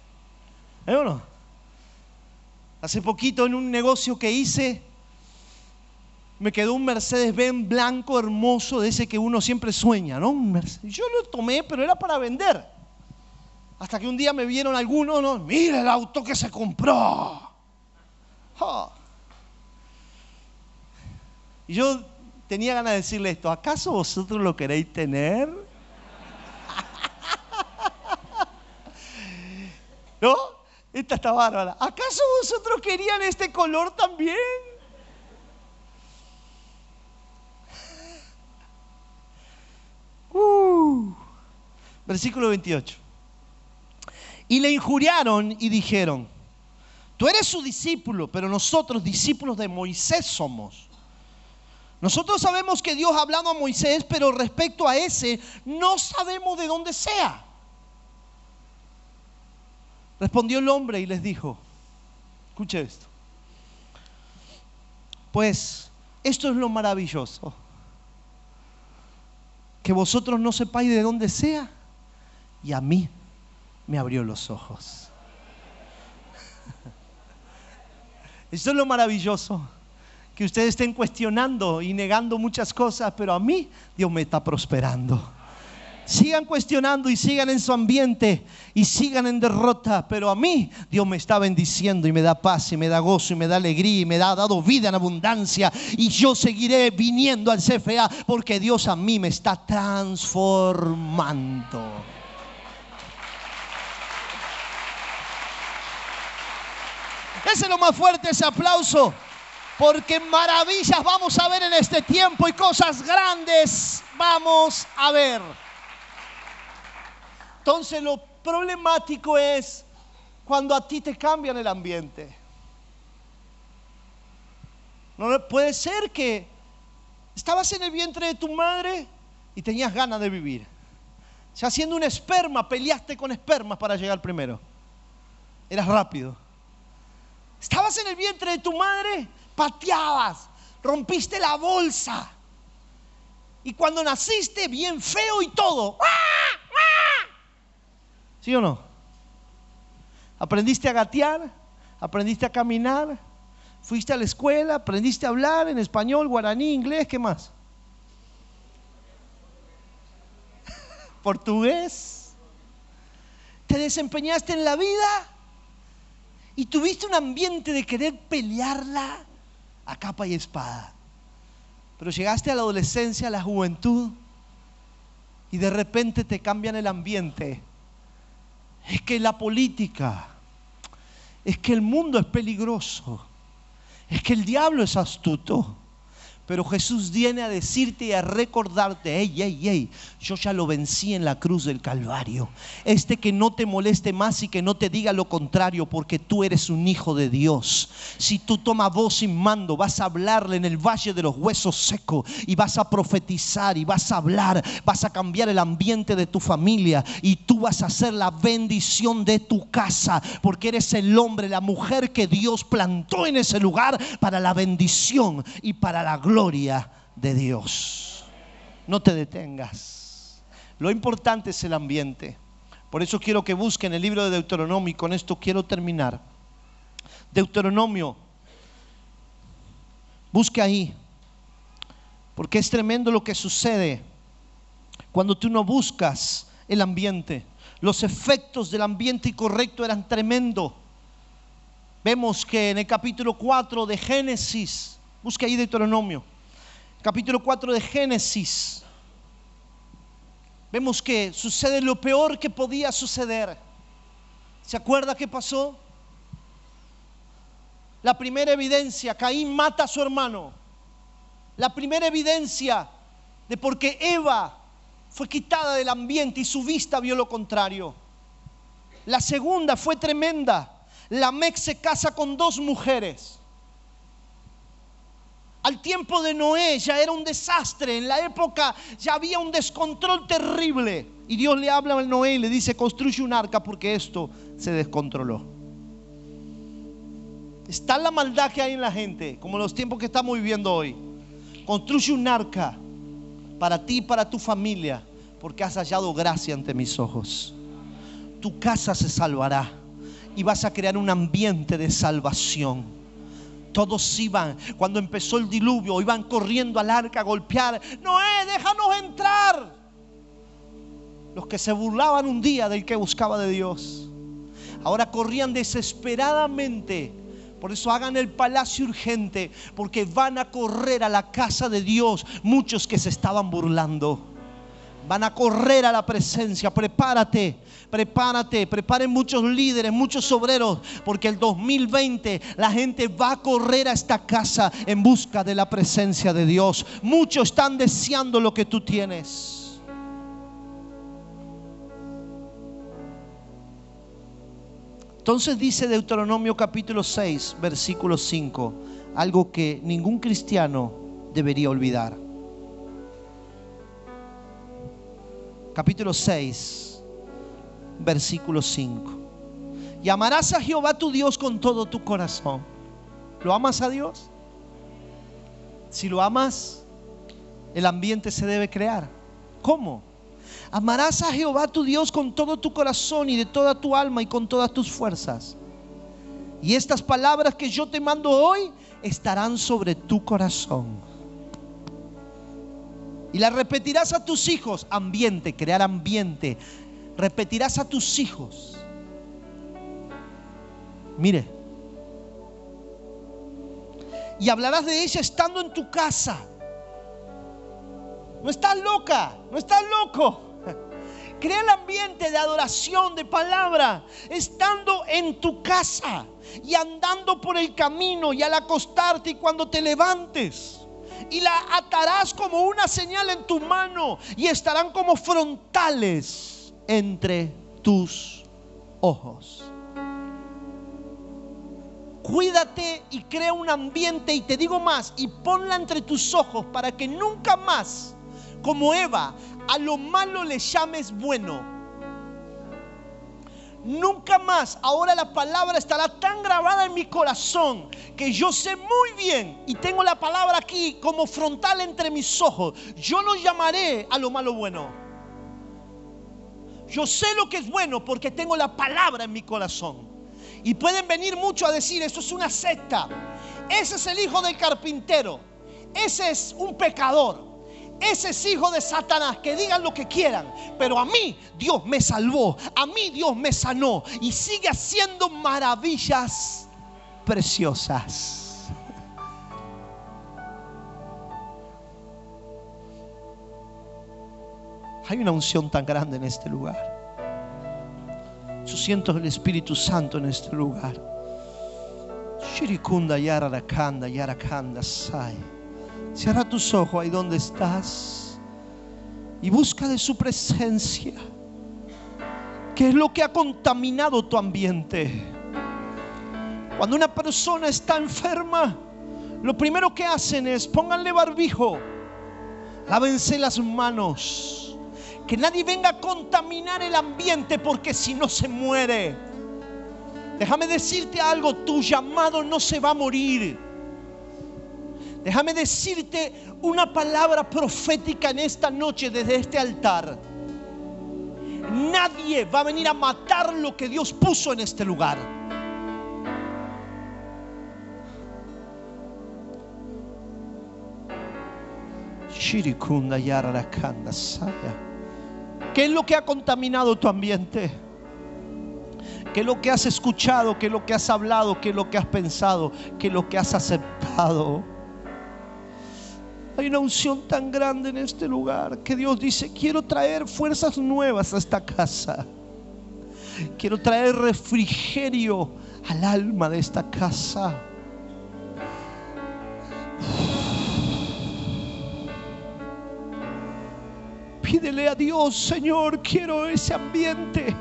¿eh o no? Hace poquito en un negocio que hice, me quedó un Mercedes-Benz blanco hermoso, de ese que uno siempre sueña, ¿no? Un Mercedes. Yo lo tomé, pero era para vender. Hasta que un día me vieron algunos, ¿no? Mira el auto que se compró. Y yo tenía ganas de decirle esto, ¿acaso vosotros lo queréis tener? ¿No? Esta está bárbara. ¿Acaso vosotros querían este color también? Uh. versículo 28. Y le injuriaron y dijeron, tú eres su discípulo, pero nosotros discípulos de Moisés somos. Nosotros sabemos que Dios ha hablado a Moisés, pero respecto a ese no sabemos de dónde sea. Respondió el hombre y les dijo, escuche esto, pues esto es lo maravilloso, que vosotros no sepáis de dónde sea y a mí me abrió los ojos. Esto es lo maravilloso, que ustedes estén cuestionando y negando muchas cosas, pero a mí Dios me está prosperando. Sigan cuestionando y sigan en su ambiente y sigan en derrota, pero a mí Dios me está bendiciendo y me da paz y me da gozo y me da alegría y me ha dado vida en abundancia y yo seguiré viniendo al CFA porque Dios a mí me está transformando. Ese es lo más fuerte, ese aplauso. Porque maravillas vamos a ver en este tiempo y cosas grandes vamos a ver. Entonces lo problemático es cuando a ti te cambian el ambiente. No puede ser que estabas en el vientre de tu madre y tenías ganas de vivir. O sea, haciendo un esperma, peleaste con espermas para llegar primero. Eras rápido. Estabas en el vientre de tu madre, pateabas, rompiste la bolsa. Y cuando naciste, bien feo y todo. ¿Sí o no? Aprendiste a gatear, aprendiste a caminar, fuiste a la escuela, aprendiste a hablar en español, guaraní, inglés, ¿qué más? Portugués. Te desempeñaste en la vida y tuviste un ambiente de querer pelearla a capa y espada. Pero llegaste a la adolescencia, a la juventud, y de repente te cambian el ambiente es que la política, es que el mundo es peligroso, es que el diablo es astuto. Pero Jesús viene a decirte y a recordarte, hey, hey, hey, yo ya lo vencí en la cruz del Calvario. Este que no te moleste más y que no te diga lo contrario, porque tú eres un hijo de Dios. Si tú tomas voz sin mando, vas a hablarle en el valle de los huesos secos y vas a profetizar y vas a hablar, vas a cambiar el ambiente de tu familia y tú vas a ser la bendición de tu casa, porque eres el hombre, la mujer que Dios plantó en ese lugar para la bendición y para la gloria gloria de Dios. No te detengas. Lo importante es el ambiente. Por eso quiero que busquen el libro de Deuteronomio y con esto quiero terminar. Deuteronomio, busque ahí, porque es tremendo lo que sucede cuando tú no buscas el ambiente. Los efectos del ambiente incorrecto eran tremendo. Vemos que en el capítulo 4 de Génesis, Busque ahí Deuteronomio, capítulo 4 de Génesis. Vemos que sucede lo peor que podía suceder. ¿Se acuerda qué pasó? La primera evidencia, Caín mata a su hermano. La primera evidencia de por qué Eva fue quitada del ambiente y su vista vio lo contrario. La segunda fue tremenda. La Mex se casa con dos mujeres. Al tiempo de Noé ya era un desastre, en la época ya había un descontrol terrible. Y Dios le habla a Noé y le dice, construye un arca porque esto se descontroló. Está la maldad que hay en la gente, como los tiempos que estamos viviendo hoy. Construye un arca para ti y para tu familia, porque has hallado gracia ante mis ojos. Tu casa se salvará y vas a crear un ambiente de salvación todos iban, cuando empezó el diluvio, iban corriendo al arca a golpear. Noé, déjanos entrar. Los que se burlaban un día del que buscaba de Dios, ahora corrían desesperadamente. Por eso hagan el palacio urgente, porque van a correr a la casa de Dios muchos que se estaban burlando. Van a correr a la presencia. Prepárate, prepárate, preparen muchos líderes, muchos obreros, porque el 2020 la gente va a correr a esta casa en busca de la presencia de Dios. Muchos están deseando lo que tú tienes. Entonces dice Deuteronomio capítulo 6, versículo 5, algo que ningún cristiano debería olvidar. Capítulo 6, versículo 5. Y amarás a Jehová tu Dios con todo tu corazón. ¿Lo amas a Dios? Si lo amas, el ambiente se debe crear. ¿Cómo? Amarás a Jehová tu Dios con todo tu corazón y de toda tu alma y con todas tus fuerzas. Y estas palabras que yo te mando hoy estarán sobre tu corazón. Y las repetirás a tus hijos, ambiente, crear ambiente. Repetirás a tus hijos. Mire. Y hablarás de ella estando en tu casa. No estás loca, no estás loco. Crea el ambiente de adoración, de palabra, estando en tu casa y andando por el camino y al acostarte y cuando te levantes. Y la atarás como una señal en tu mano y estarán como frontales entre tus ojos. Cuídate y crea un ambiente y te digo más, y ponla entre tus ojos para que nunca más, como Eva, a lo malo le llames bueno. Nunca más, ahora la palabra estará tan grabada en mi corazón que yo sé muy bien y tengo la palabra aquí como frontal entre mis ojos. Yo no llamaré a lo malo bueno. Yo sé lo que es bueno porque tengo la palabra en mi corazón. Y pueden venir muchos a decir, eso es una secta. Ese es el hijo del carpintero. Ese es un pecador. Ese es hijo de Satanás, que digan lo que quieran, pero a mí Dios me salvó, a mí Dios me sanó y sigue haciendo maravillas preciosas. Hay una unción tan grande en este lugar. Yo siento el Espíritu Santo en este lugar. Shirikunda Yararakanda Yarakanda Sai. Cierra tus ojos ahí donde estás y busca de su presencia. ¿Qué es lo que ha contaminado tu ambiente? Cuando una persona está enferma, lo primero que hacen es pónganle barbijo, lávense las manos, que nadie venga a contaminar el ambiente porque si no se muere. Déjame decirte algo, tu llamado no se va a morir. Déjame decirte una palabra profética en esta noche desde este altar. Nadie va a venir a matar lo que Dios puso en este lugar. ¿Qué es lo que ha contaminado tu ambiente? ¿Qué es lo que has escuchado? ¿Qué es lo que has hablado? ¿Qué es lo que has pensado? ¿Qué es lo que has aceptado? Hay una unción tan grande en este lugar que Dios dice, quiero traer fuerzas nuevas a esta casa. Quiero traer refrigerio al alma de esta casa. Pídele a Dios, Señor, quiero ese ambiente.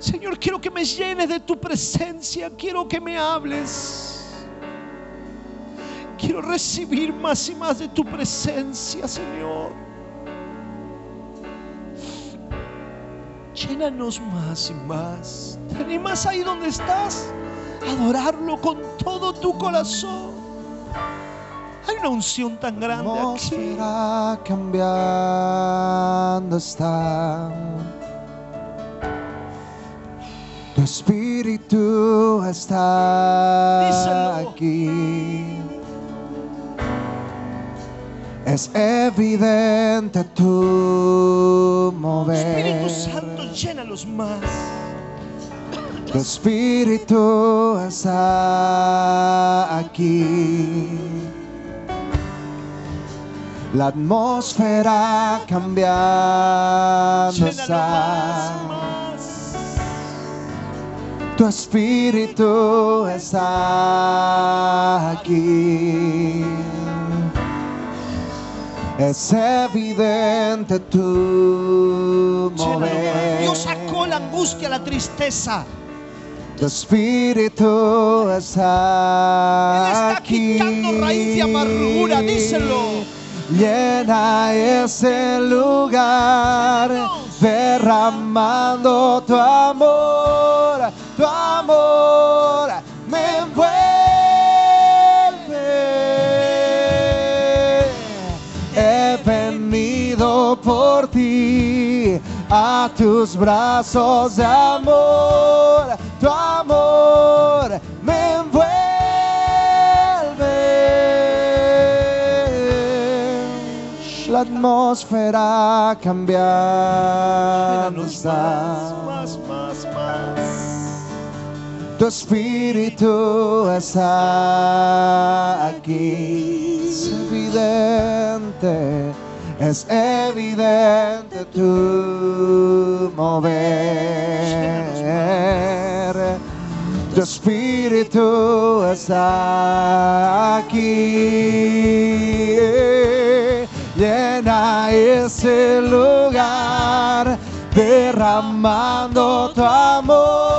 Señor, quiero que me llenes de tu presencia, quiero que me hables. Quiero recibir más y más de tu presencia, Señor. Llénanos más y más. ¿Te animas ahí donde estás? Adorarlo con todo tu corazón. Hay una unción tan grande aquí. atmósfera cambiando está. Tu espíritu está Díselo. aquí. Es evidente tu mover. Espíritu Santo, llénalos más. Tu espíritu está aquí. La atmósfera cambiando está. Tu espíritu está aquí. Es evidente tu más. Dios mover. sacó la angustia, la tristeza. Tu espíritu Él está está aquí. quitando raíz de amargura, díselo. Llena ese lugar, derramando tu amor, tu amor a tus brazos de amor, tu amor me envuelve. La atmósfera está. más, más, más, más. Tu espíritu está aquí. Es evidente, es evidente tu mover. Tu espíritu está aquí. Llena ese lugar, derramando tu amor,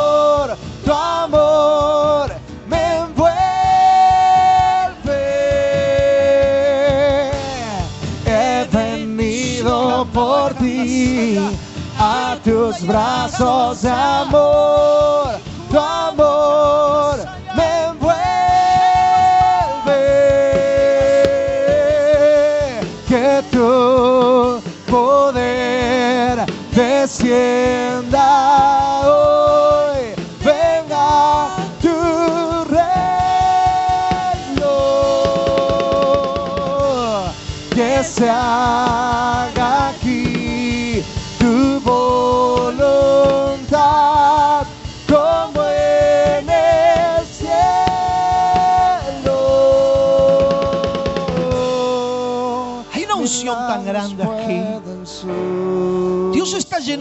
tus brazos de amor, tu amor me envuelve. Que tu poder descienda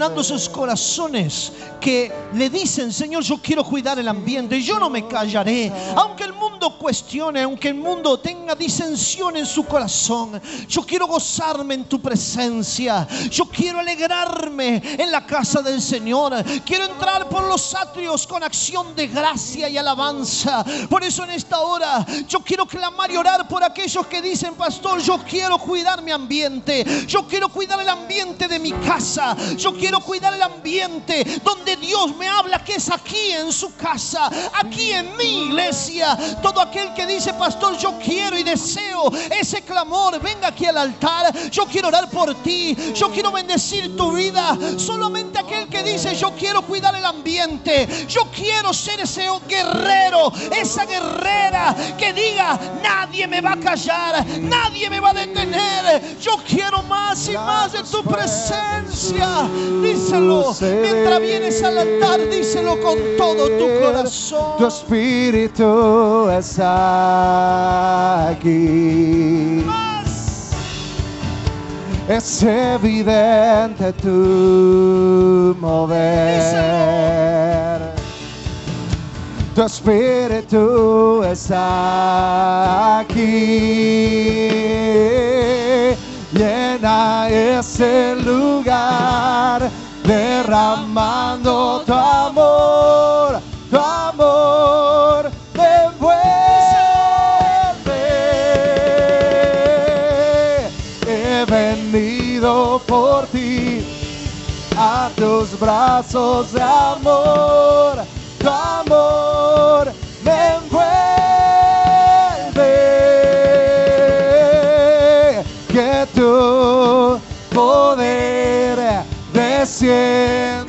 llenando sus corazones que le dicen, Señor, yo quiero cuidar el ambiente, yo no me callaré. Aunque el mundo cuestione, aunque el mundo tenga disensión en su corazón, yo quiero gozarme en tu presencia. Yo quiero alegrarme en la casa del Señor. Quiero entrar por los atrios con acción de gracia y alabanza. Por eso en esta hora yo quiero clamar y orar por aquellos que dicen, pastor, yo quiero cuidar mi ambiente. Yo quiero cuidar el ambiente de mi casa. Yo quiero cuidar el ambiente donde Dios me habla, que es aquí en su casa, aquí en mi iglesia. Todo aquel que dice, pastor, yo quiero y deseo ese clamor, venga aquí al altar. Yo quiero orar por ti. Yo quiero bendecir tu vida. Solamente aquel que dice, yo quiero cuidar el ambiente. Yo quiero ser ese guerrero, esa guerrera que diga, nadie me va a callar, nadie me va a detener. Yo quiero más y más de tu presencia. Díselo. Mientras vienes al altar, díselo con todo tu Tu corazón. espíritu está aquí. Es evidente tu mover. Tu espíritu está aquí. Llena ese lugar, derramando tu amor, por ti a tus brazos de amor, tu amor me envuelve. Que tu poder descienda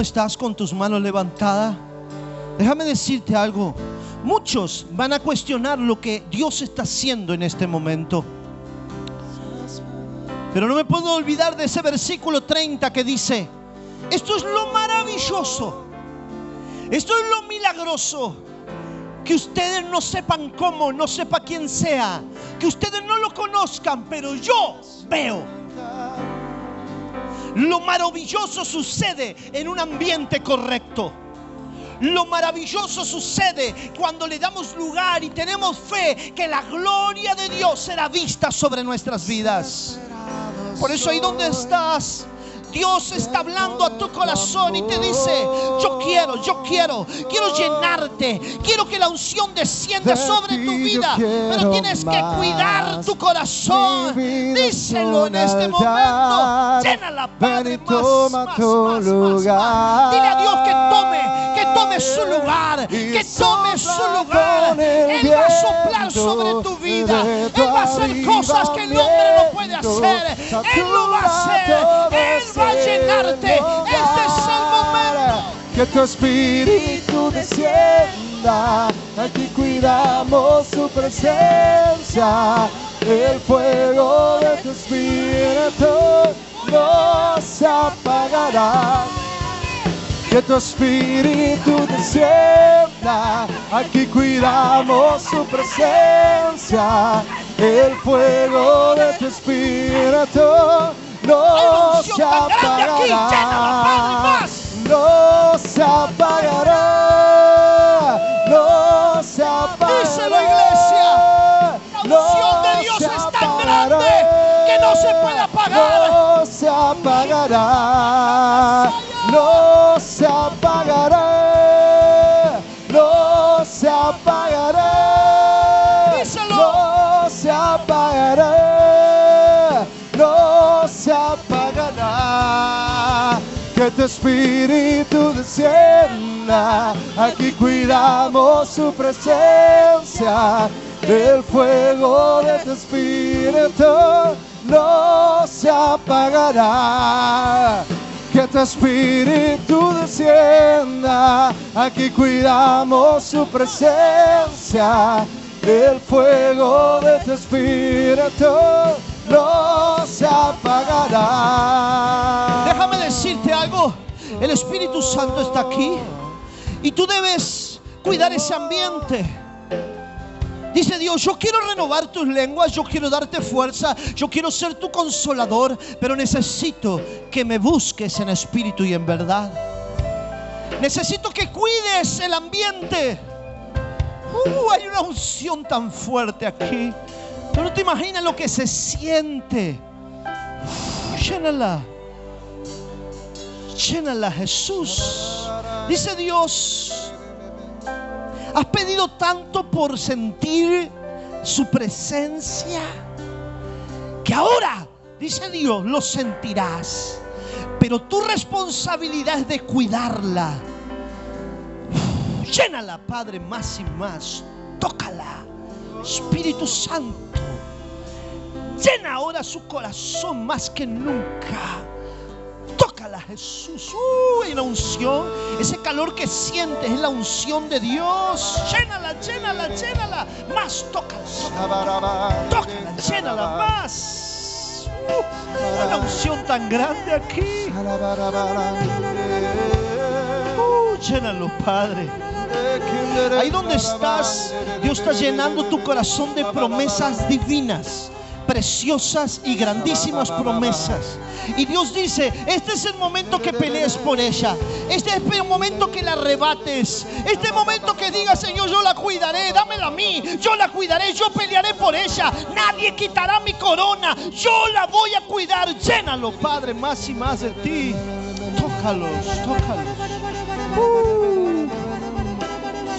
estás con tus manos levantadas, déjame decirte algo. Muchos van a cuestionar lo que Dios está haciendo en este momento. Pero no me puedo olvidar de ese versículo 30 que dice, esto es lo maravilloso, esto es lo milagroso, que ustedes no sepan cómo, no sepa quién sea, que ustedes no lo conozcan, pero yo veo. Lo maravilloso sucede en un ambiente correcto. Lo maravilloso sucede cuando le damos lugar y tenemos fe que la gloria de Dios será vista sobre nuestras vidas. Por eso ahí donde estás, Dios está hablando a tu corazón y te dice, yo quiero, yo quiero, quiero llenarte, quiero que la unción descienda sobre tu vida, pero tienes que cuidar tu corazón. Díselo en este momento, llénala, Padre, más, más, más, más. Dile a Dios que tome, que tome su lugar, que tome su lugar. Él va a soplar sobre tu vida, Él va a hacer cosas que el hombre no puede hacer, Él lo va a hacer, Él va a llenarte. Este es el momento. Que tu espíritu descienda, aquí cuidamos su presencia. El fuego de tu espíritu no se apagará. Que tu espíritu descienda, aquí cuidamos su presencia. El fuego de tu espíritu no se apagará. No se apagará. Espíritu descienda. Aquí cuidamos su presencia. El fuego de tu espíritu no se apagará. Que tu espíritu descienda. Aquí cuidamos su presencia. El fuego de tu espíritu no se apagará. El Espíritu Santo está aquí y tú debes cuidar ese ambiente. Dice Dios, yo quiero renovar tus lenguas, yo quiero darte fuerza, yo quiero ser tu consolador, pero necesito que me busques en espíritu y en verdad. Necesito que cuides el ambiente. Uh, hay una unción tan fuerte aquí. Tú no te imaginas lo que se siente. Uf, llénala. Llénala, Jesús. Dice Dios, has pedido tanto por sentir su presencia que ahora, dice Dios, lo sentirás. Pero tu responsabilidad es de cuidarla. Llénala, Padre, más y más. Tócala. Espíritu Santo. Llena ahora su corazón más que nunca. Tócala, Jesús. Uy, la unción. Ese calor que sientes es la unción de Dios. Llénala, llénala, llénala. Más, tócala. Tócala, llénala más. Uh, una unción tan grande aquí. Uh, llénalo, Padre. Ahí donde estás, Dios está llenando tu corazón de promesas divinas, preciosas y grandísimas promesas. Y Dios dice, este es el momento que pelees por ella. Este es el momento que la arrebates. Este es el momento que digas, Señor, yo la cuidaré, dámela a mí. Yo la cuidaré, yo pelearé por ella. Nadie quitará mi corona. Yo la voy a cuidar. Llénalo, Padre, más y más de ti. Tócalos, tócalos. Uh.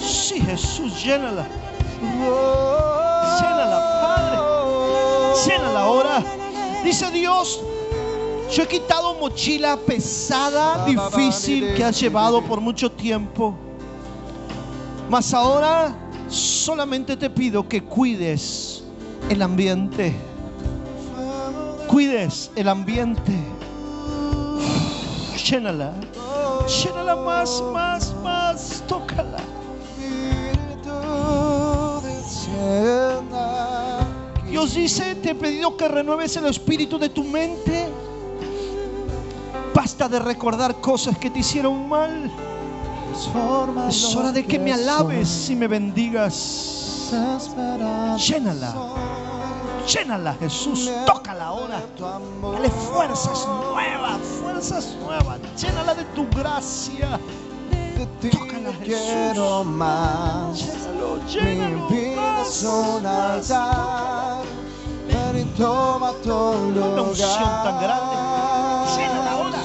Sí, Jesús, llénala. Padre. Llénala ahora. Dice Dios, yo he quitado mochila pesada, difícil que has llevado por mucho tiempo. Mas ahora solamente te pido que cuides el ambiente. Cuides el ambiente. Llénala. Llénala más, más, más. Tócala. Dios dice, te he pedido que renueves el espíritu de tu mente. Basta de recordar cosas que te hicieron mal. Es hora de que me alabes y me bendigas. Llénala. Llénala, Jesús. Tócala ahora. Dale fuerzas nuevas, fuerzas nuevas. Llénala de tu gracia. Tócala, quiero Jesús. más. Llénalo, Mi llénalo. vida es un altar. Toma tu Una unción tan grande. Llénala ahora.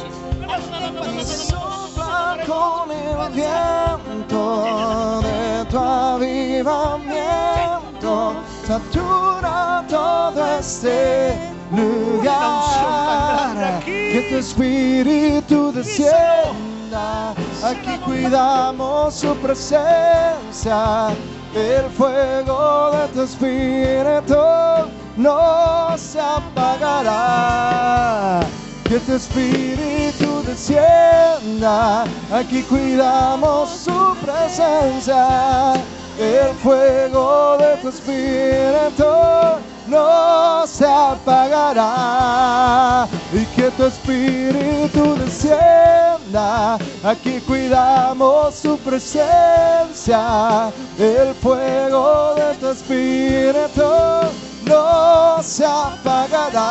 Sopla con el viento de tu avivamiento. Satura todo este lugar. Que tu espíritu descienda. Aquí cuidamos su presencia. El fuego de tu espíritu no se apagará. Que tu espíritu descienda. Aquí cuidamos su presencia. El fuego de tu espíritu no se apagará. Y que tu espíritu descienda. Aquí cuidamos su presencia. El fuego de tu espíritu no se apagará.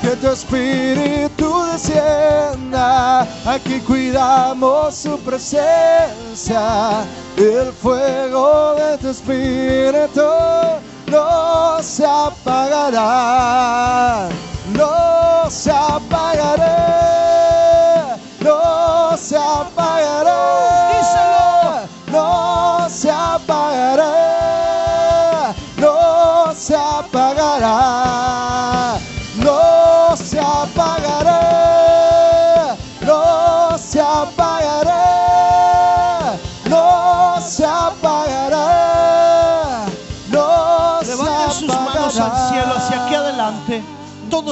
Que tu espíritu descienda, aquí cuidamos su presencia. El fuego de tu espíritu no se apagará, no se apagará, no se apagará.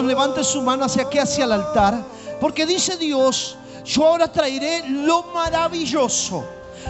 Todos levanten su mano hacia aquí, hacia el altar. Porque dice Dios, yo ahora traeré lo maravilloso.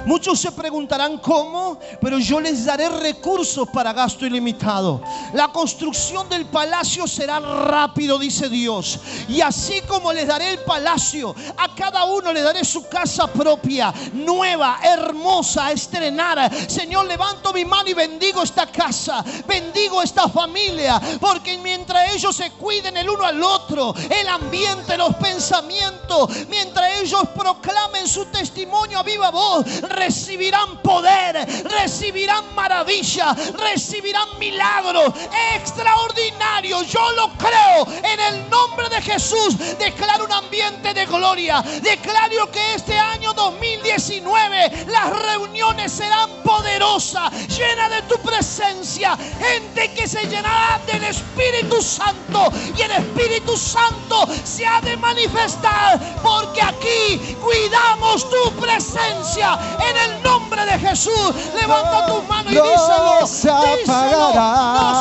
Muchos se preguntarán cómo, pero yo les daré recursos para gasto ilimitado. La construcción del palacio será rápido, dice Dios. Y así como les daré el palacio, a cada uno le daré su casa propia, nueva, hermosa, a estrenar. Señor, levanto mi mano y bendigo esta casa, bendigo esta familia, porque mientras ellos se cuiden el uno al otro, el ambiente, los pensamientos, mientras ellos proclamen su testimonio a viva voz, recibirán poder, recibirán maravilla, recibirán milagros extraordinarios. Yo lo creo en el nombre de Jesús. Declaro un ambiente de gloria. Declaro que este año 2019 las reuniones serán poderosas, llenas de tu presencia. Gente que se llenará del Espíritu Santo y el Espíritu Santo se ha de manifestar porque aquí cuidamos tu presencia en el nombre de Jesús, levanta tu mano y díselo. No se apagará.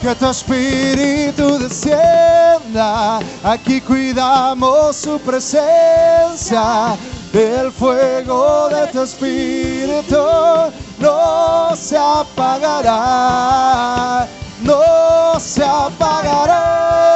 Que tu espíritu descienda, aquí cuidamos su presencia, el fuego de tu espíritu no se apagará, no se apagará.